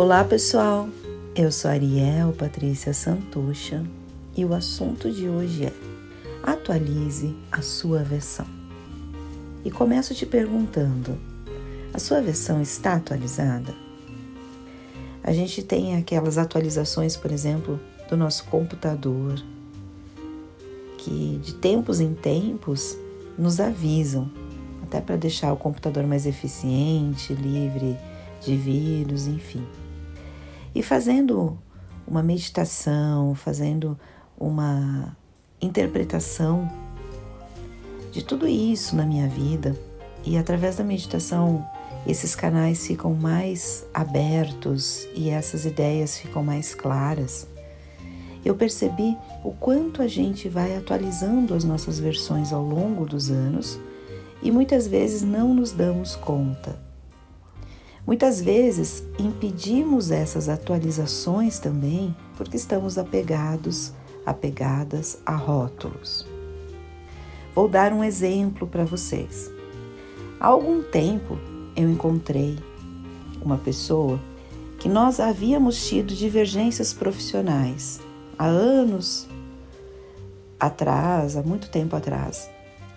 Olá pessoal, eu sou Ariel Patrícia Santucha e o assunto de hoje é atualize a sua versão. E começo te perguntando: a sua versão está atualizada? A gente tem aquelas atualizações, por exemplo, do nosso computador, que de tempos em tempos nos avisam, até para deixar o computador mais eficiente, livre de vírus, enfim. E fazendo uma meditação, fazendo uma interpretação de tudo isso na minha vida, e através da meditação esses canais ficam mais abertos e essas ideias ficam mais claras. Eu percebi o quanto a gente vai atualizando as nossas versões ao longo dos anos e muitas vezes não nos damos conta. Muitas vezes impedimos essas atualizações também porque estamos apegados, apegadas a rótulos. Vou dar um exemplo para vocês. Há algum tempo eu encontrei uma pessoa que nós havíamos tido divergências profissionais há anos atrás, há muito tempo atrás.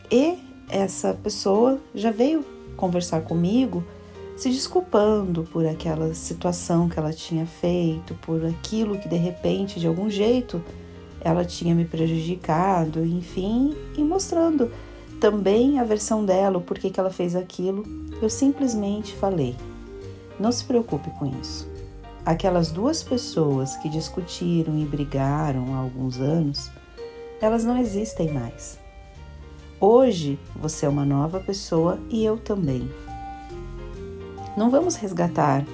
E essa pessoa já veio conversar comigo se desculpando por aquela situação que ela tinha feito, por aquilo que de repente, de algum jeito, ela tinha me prejudicado, enfim, e mostrando também a versão dela, porquê que ela fez aquilo. Eu simplesmente falei: não se preocupe com isso. Aquelas duas pessoas que discutiram e brigaram há alguns anos, elas não existem mais. Hoje você é uma nova pessoa e eu também. Não vamos resgatar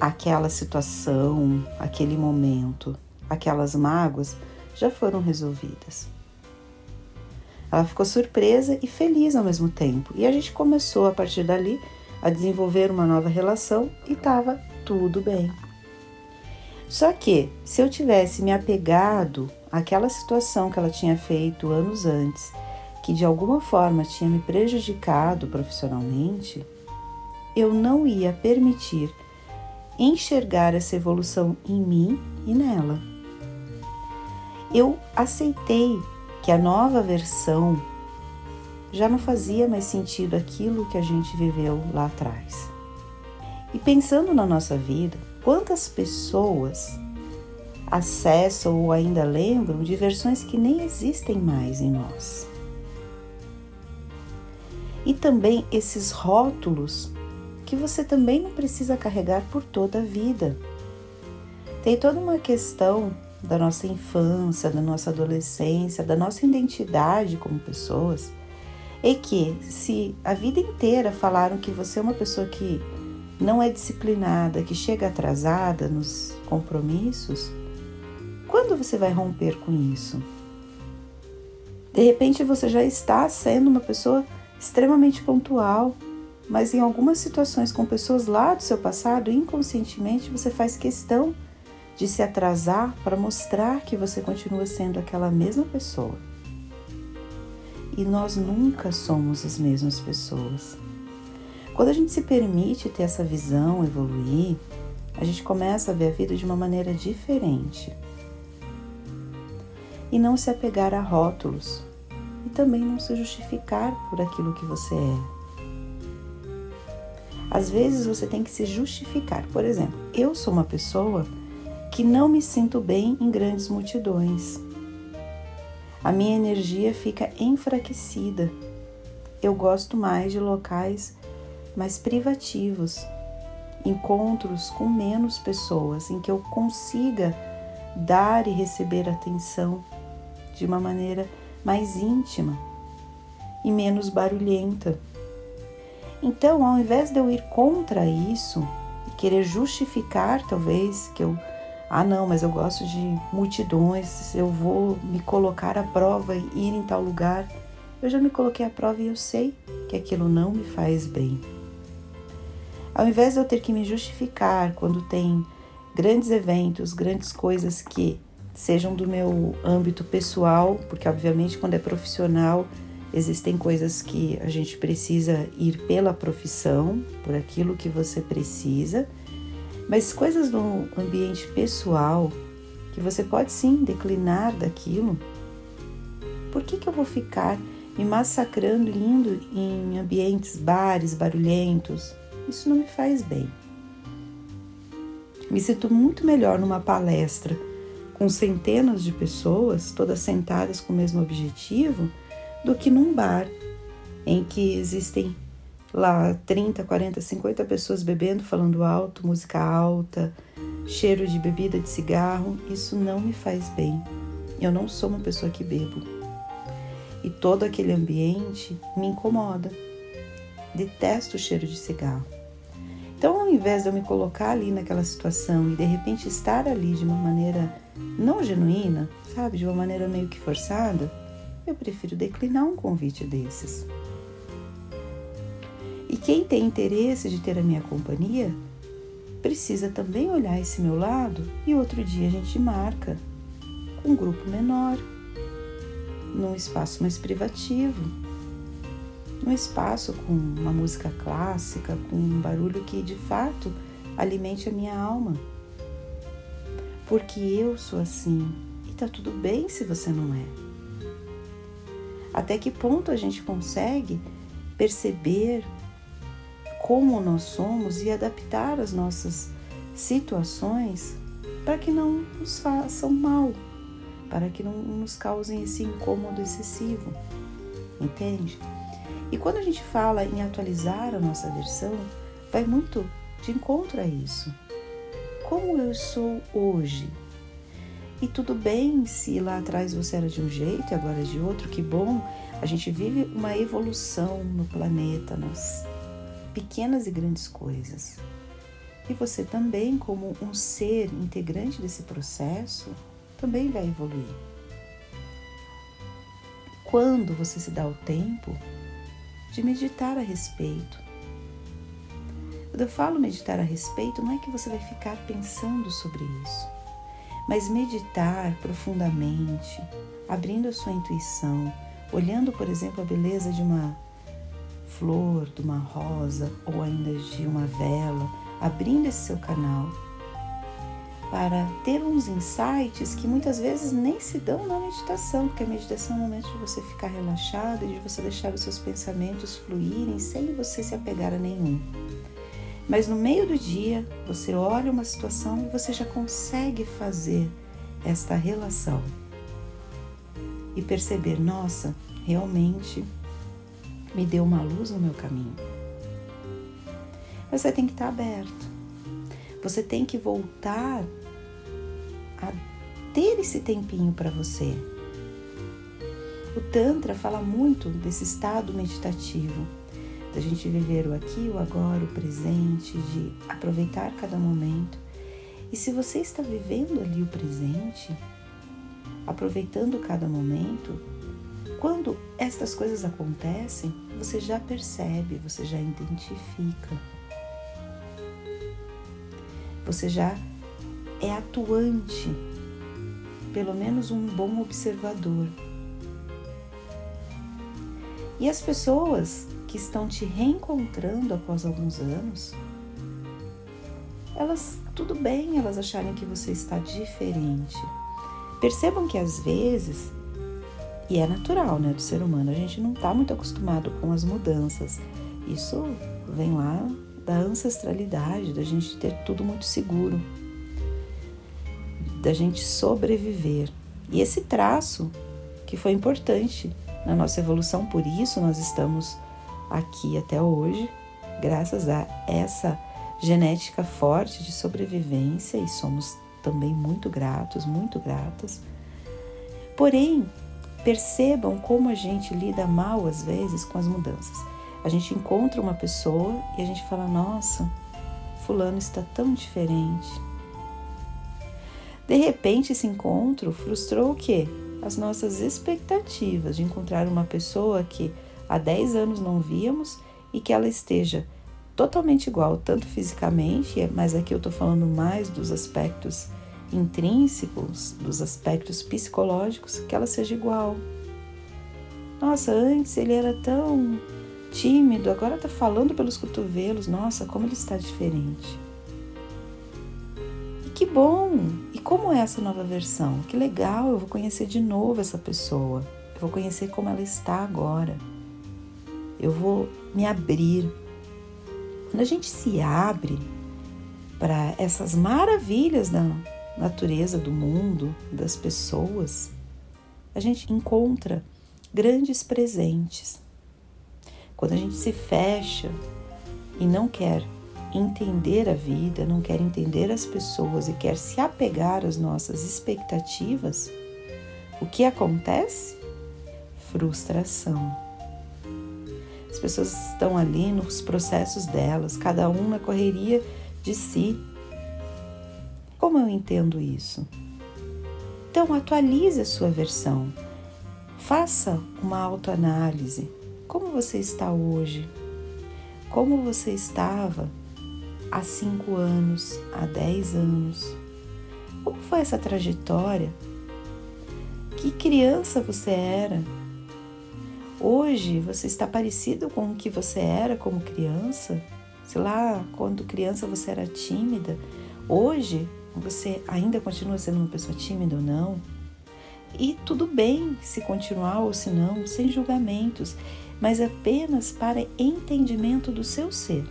aquela situação, aquele momento, aquelas mágoas já foram resolvidas. Ela ficou surpresa e feliz ao mesmo tempo, e a gente começou a partir dali a desenvolver uma nova relação e estava tudo bem. Só que se eu tivesse me apegado àquela situação que ela tinha feito anos antes, que de alguma forma tinha me prejudicado profissionalmente, eu não ia permitir enxergar essa evolução em mim e nela. Eu aceitei que a nova versão já não fazia mais sentido aquilo que a gente viveu lá atrás. E pensando na nossa vida, quantas pessoas acessam ou ainda lembram de versões que nem existem mais em nós? E também esses rótulos que você também não precisa carregar por toda a vida. Tem toda uma questão da nossa infância, da nossa adolescência, da nossa identidade como pessoas, e que se a vida inteira falaram que você é uma pessoa que não é disciplinada, que chega atrasada nos compromissos, quando você vai romper com isso? De repente você já está sendo uma pessoa extremamente pontual, mas em algumas situações com pessoas lá do seu passado, inconscientemente você faz questão de se atrasar para mostrar que você continua sendo aquela mesma pessoa. E nós nunca somos as mesmas pessoas. Quando a gente se permite ter essa visão, evoluir, a gente começa a ver a vida de uma maneira diferente. E não se apegar a rótulos. E também não se justificar por aquilo que você é. Às vezes você tem que se justificar. Por exemplo, eu sou uma pessoa que não me sinto bem em grandes multidões. A minha energia fica enfraquecida. Eu gosto mais de locais mais privativos, encontros com menos pessoas, em que eu consiga dar e receber atenção de uma maneira mais íntima e menos barulhenta. Então, ao invés de eu ir contra isso e querer justificar, talvez, que eu, ah, não, mas eu gosto de multidões, eu vou me colocar à prova e ir em tal lugar, eu já me coloquei à prova e eu sei que aquilo não me faz bem. Ao invés de eu ter que me justificar quando tem grandes eventos, grandes coisas que sejam do meu âmbito pessoal, porque obviamente quando é profissional Existem coisas que a gente precisa ir pela profissão, por aquilo que você precisa, Mas coisas no ambiente pessoal que você pode sim declinar daquilo. Por que, que eu vou ficar me massacrando indo em ambientes, bares barulhentos? Isso não me faz bem. Me sinto muito melhor numa palestra com centenas de pessoas, todas sentadas com o mesmo objetivo, do que num bar em que existem lá 30, 40, 50 pessoas bebendo, falando alto, música alta, cheiro de bebida de cigarro. Isso não me faz bem. Eu não sou uma pessoa que bebo. E todo aquele ambiente me incomoda. Detesto o cheiro de cigarro. Então, ao invés de eu me colocar ali naquela situação e de repente estar ali de uma maneira não genuína, sabe, de uma maneira meio que forçada, eu prefiro declinar um convite desses. E quem tem interesse de ter a minha companhia precisa também olhar esse meu lado e outro dia a gente marca um grupo menor, num espaço mais privativo um espaço com uma música clássica, com um barulho que de fato alimente a minha alma. Porque eu sou assim e tá tudo bem se você não é. Até que ponto a gente consegue perceber como nós somos e adaptar as nossas situações para que não nos façam mal, para que não nos causem esse incômodo excessivo. Entende? E quando a gente fala em atualizar a nossa versão, vai muito de encontro a isso. Como eu sou hoje? E tudo bem se lá atrás você era de um jeito e agora é de outro, que bom. A gente vive uma evolução no planeta, nas pequenas e grandes coisas. E você também, como um ser integrante desse processo, também vai evoluir. Quando você se dá o tempo de meditar a respeito. Quando eu falo meditar a respeito, não é que você vai ficar pensando sobre isso, mas meditar profundamente, abrindo a sua intuição, olhando, por exemplo, a beleza de uma flor, de uma rosa ou ainda de uma vela, abrindo esse seu canal para ter uns insights que muitas vezes nem se dão na meditação, porque a meditação é o momento de você ficar relaxado e de você deixar os seus pensamentos fluírem sem você se apegar a nenhum. Mas no meio do dia, você olha uma situação e você já consegue fazer esta relação e perceber: nossa, realmente me deu uma luz no meu caminho. Você tem que estar aberto. Você tem que voltar a ter esse tempinho para você. O Tantra fala muito desse estado meditativo, da gente viver o aqui, o agora, o presente, de aproveitar cada momento. E se você está vivendo ali o presente, aproveitando cada momento, quando estas coisas acontecem, você já percebe, você já identifica. Você já é atuante, pelo menos um bom observador. E as pessoas que estão te reencontrando após alguns anos, elas, tudo bem elas acharem que você está diferente. Percebam que às vezes, e é natural, né, do ser humano, a gente não está muito acostumado com as mudanças. Isso vem lá da ancestralidade, da gente ter tudo muito seguro da gente sobreviver. E esse traço que foi importante na nossa evolução, por isso nós estamos aqui até hoje, graças a essa genética forte de sobrevivência e somos também muito gratos, muito gratas. Porém, percebam como a gente lida mal às vezes com as mudanças. A gente encontra uma pessoa e a gente fala: "Nossa, fulano está tão diferente". De repente, esse encontro frustrou o quê? As nossas expectativas de encontrar uma pessoa que há 10 anos não víamos e que ela esteja totalmente igual, tanto fisicamente, mas aqui eu estou falando mais dos aspectos intrínsecos, dos aspectos psicológicos, que ela seja igual. Nossa, antes ele era tão tímido, agora está falando pelos cotovelos. Nossa, como ele está diferente. que bom! E como é essa nova versão? Que legal, eu vou conhecer de novo essa pessoa. Eu vou conhecer como ela está agora. Eu vou me abrir. Quando a gente se abre para essas maravilhas da natureza, do mundo, das pessoas, a gente encontra grandes presentes. Quando a gente se fecha e não quer entender a vida, não quer entender as pessoas e quer se apegar às nossas expectativas, o que acontece? Frustração. As pessoas estão ali nos processos delas, cada um na correria de si. Como eu entendo isso? Então, atualize a sua versão. Faça uma autoanálise. Como você está hoje? Como você estava há cinco anos, há dez anos? Como foi essa trajetória? Que criança você era? Hoje você está parecido com o que você era como criança? Sei lá, quando criança você era tímida. Hoje você ainda continua sendo uma pessoa tímida ou não? E tudo bem se continuar ou se não, sem julgamentos, mas apenas para entendimento do seu ser.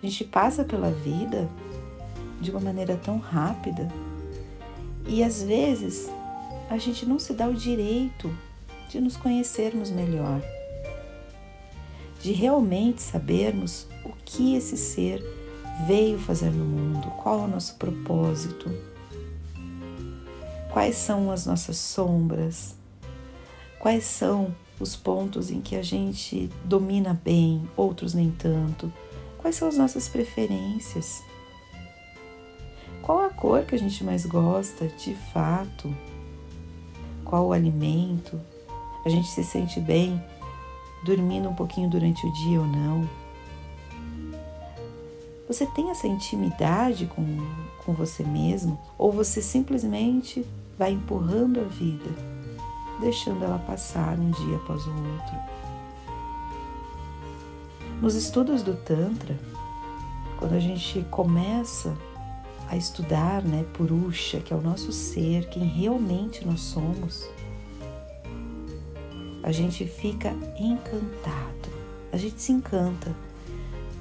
A gente passa pela vida de uma maneira tão rápida e às vezes a gente não se dá o direito de nos conhecermos melhor, de realmente sabermos o que esse ser veio fazer no mundo, qual é o nosso propósito, quais são as nossas sombras, quais são os pontos em que a gente domina bem, outros nem tanto, quais são as nossas preferências. Qual a cor que a gente mais gosta de fato? Qual o alimento? A gente se sente bem dormindo um pouquinho durante o dia ou não? Você tem essa intimidade com, com você mesmo? Ou você simplesmente vai empurrando a vida, deixando ela passar um dia após o outro? Nos estudos do Tantra, quando a gente começa a estudar, né, Purusha, que é o nosso ser, quem realmente nós somos, a gente fica encantado, a gente se encanta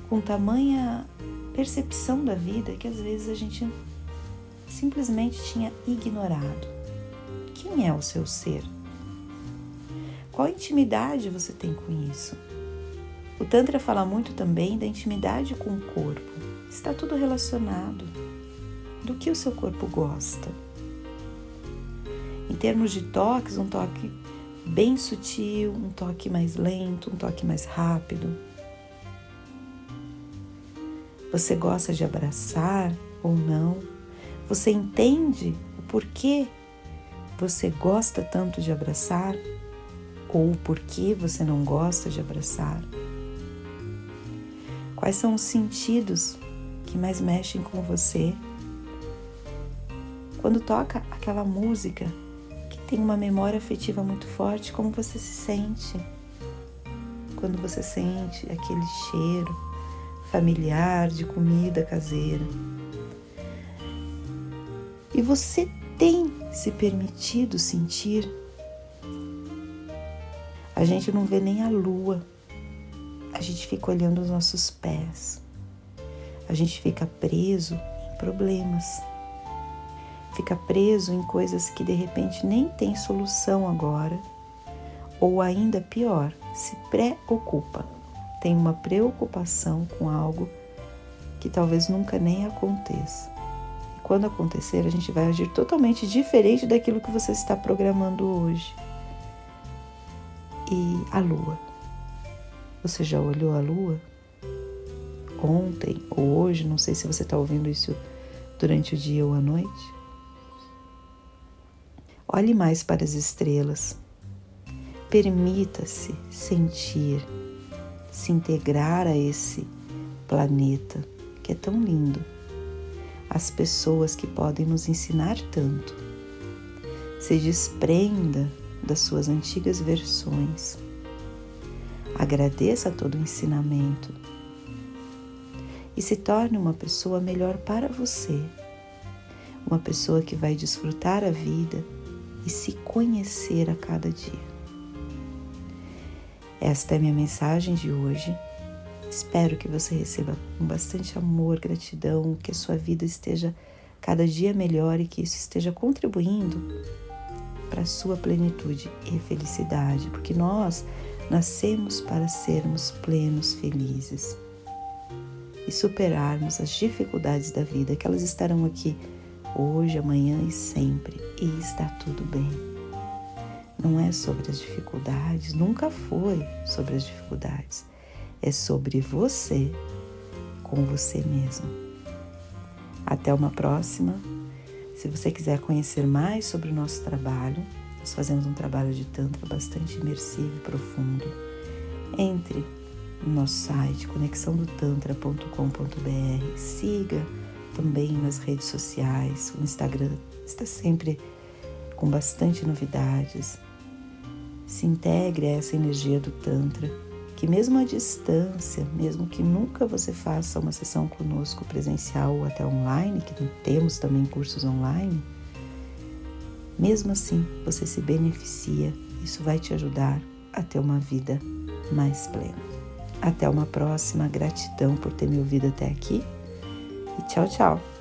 com tamanha percepção da vida que às vezes a gente simplesmente tinha ignorado. Quem é o seu ser? Qual intimidade você tem com isso? O Tantra fala muito também da intimidade com o corpo. Está tudo relacionado. Do que o seu corpo gosta? Em termos de toques, um toque bem sutil, um toque mais lento, um toque mais rápido. Você gosta de abraçar ou não? Você entende o porquê você gosta tanto de abraçar ou o porquê você não gosta de abraçar? Quais são os sentidos que mais mexem com você? Quando toca aquela música que tem uma memória afetiva muito forte, como você se sente? Quando você sente aquele cheiro familiar de comida caseira. E você tem se permitido sentir? A gente não vê nem a lua, a gente fica olhando os nossos pés, a gente fica preso em problemas fica preso em coisas que de repente nem tem solução agora, ou ainda pior, se preocupa, tem uma preocupação com algo que talvez nunca nem aconteça. E quando acontecer, a gente vai agir totalmente diferente daquilo que você está programando hoje. E a lua. Você já olhou a lua? Ontem ou hoje, não sei se você está ouvindo isso durante o dia ou a noite. Olhe mais para as estrelas. Permita-se sentir, se integrar a esse planeta que é tão lindo. As pessoas que podem nos ensinar tanto. Se desprenda das suas antigas versões. Agradeça todo o ensinamento. e se torne uma pessoa melhor para você, uma pessoa que vai desfrutar a vida e se conhecer a cada dia. Esta é minha mensagem de hoje. Espero que você receba com bastante amor, gratidão, que a sua vida esteja cada dia melhor e que isso esteja contribuindo para a sua plenitude e felicidade, porque nós nascemos para sermos plenos, felizes e superarmos as dificuldades da vida, que elas estarão aqui hoje, amanhã e sempre, e está tudo bem. Não é sobre as dificuldades, nunca foi sobre as dificuldades, é sobre você com você mesmo. Até uma próxima. Se você quiser conhecer mais sobre o nosso trabalho, nós fazemos um trabalho de Tantra bastante imersivo e profundo. Entre no nosso site conexãodotantra.com.br. Siga também nas redes sociais. O Instagram está sempre com bastante novidades. Se integre a essa energia do Tantra, que mesmo à distância, mesmo que nunca você faça uma sessão conosco presencial ou até online, que temos também cursos online, mesmo assim você se beneficia. Isso vai te ajudar a ter uma vida mais plena. Até uma próxima. Gratidão por ter me ouvido até aqui. E tchau, tchau.